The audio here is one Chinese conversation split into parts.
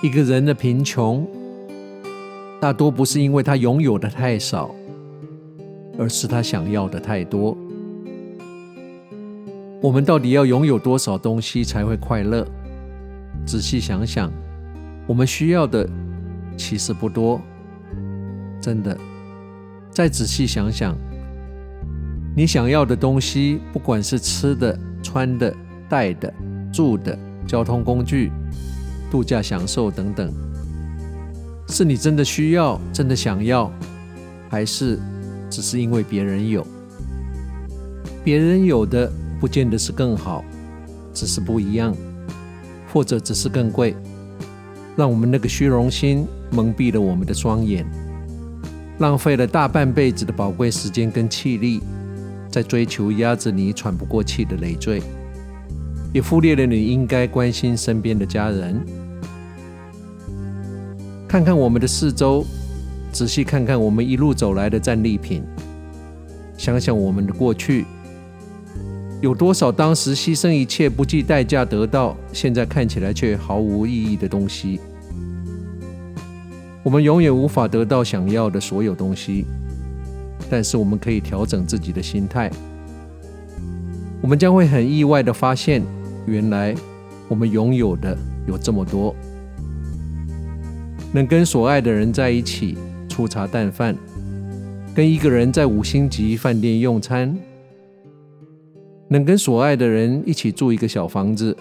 一个人的贫穷，大多不是因为他拥有的太少，而是他想要的太多。我们到底要拥有多少东西才会快乐？仔细想想，我们需要的其实不多。真的，再仔细想想，你想要的东西，不管是吃的、穿的、戴的、住的、交通工具、度假享受等等，是你真的需要、真的想要，还是只是因为别人有？别人有的不见得是更好，只是不一样，或者只是更贵，让我们那个虚荣心蒙蔽了我们的双眼。浪费了大半辈子的宝贵时间跟气力，在追求压着你喘不过气的累赘，也忽略了你应该关心身边的家人。看看我们的四周，仔细看看我们一路走来的战利品，想想我们的过去，有多少当时牺牲一切、不计代价得到，现在看起来却毫无意义的东西。我们永远无法得到想要的所有东西，但是我们可以调整自己的心态。我们将会很意外地发现，原来我们拥有的有这么多：能跟所爱的人在一起粗茶淡饭，跟一个人在五星级饭店用餐，能跟所爱的人一起住一个小房子。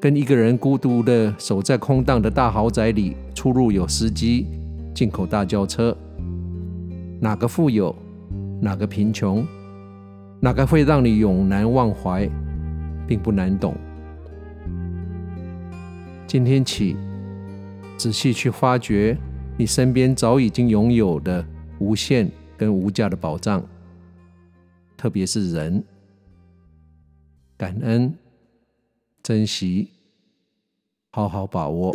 跟一个人孤独的守在空荡的大豪宅里，出入有司机，进口大轿车。哪个富有，哪个贫穷，哪个会让你永难忘怀，并不难懂。今天起，仔细去发掘你身边早已经拥有的无限跟无价的宝藏，特别是人，感恩。珍惜，好好把握。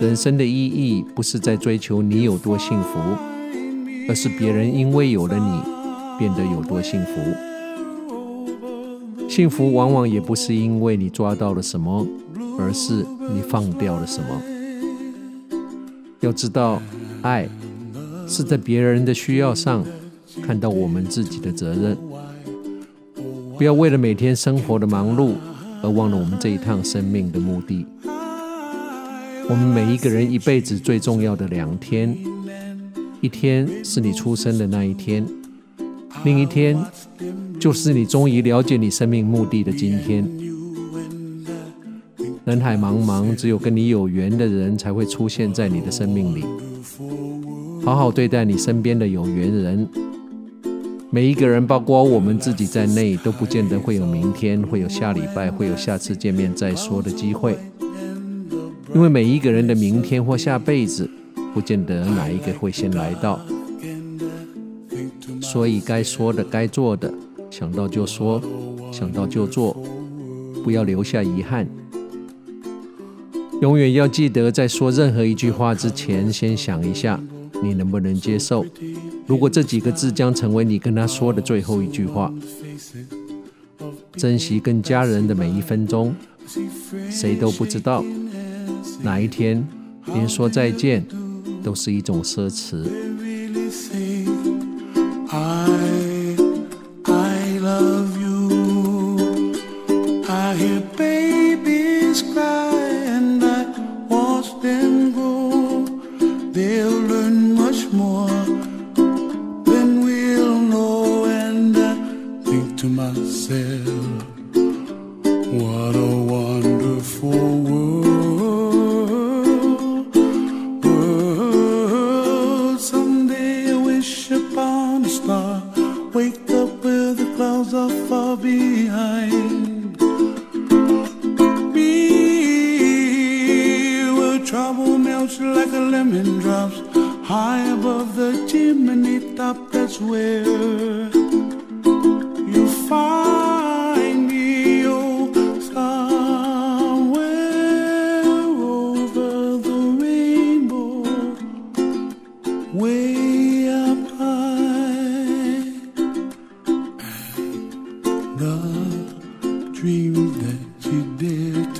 人生的意义不是在追求你有多幸福，而是别人因为有了你变得有多幸福。幸福往往也不是因为你抓到了什么，而是你放掉了什么。要知道，爱是在别人的需要上看到我们自己的责任。不要为了每天生活的忙碌而忘了我们这一趟生命的目的。我们每一个人一辈子最重要的两天，一天是你出生的那一天，另一天就是你终于了解你生命目的的今天。人海茫茫，只有跟你有缘的人才会出现在你的生命里。好好对待你身边的有缘人。每一个人，包括我们自己在内，都不见得会有明天，会有下礼拜，会有下次见面再说的机会。因为每一个人的明天或下辈子，不见得哪一个会先来到，所以该说的、该做的，想到就说，想到就做，不要留下遗憾。永远要记得，在说任何一句话之前，先想一下你能不能接受。如果这几个字将成为你跟他说的最后一句话，珍惜跟家人的每一分钟，谁都不知道。哪一天连说再见都是一种奢侈。That's where you find me, oh, somewhere over the rainbow, way up high. The dreams that you did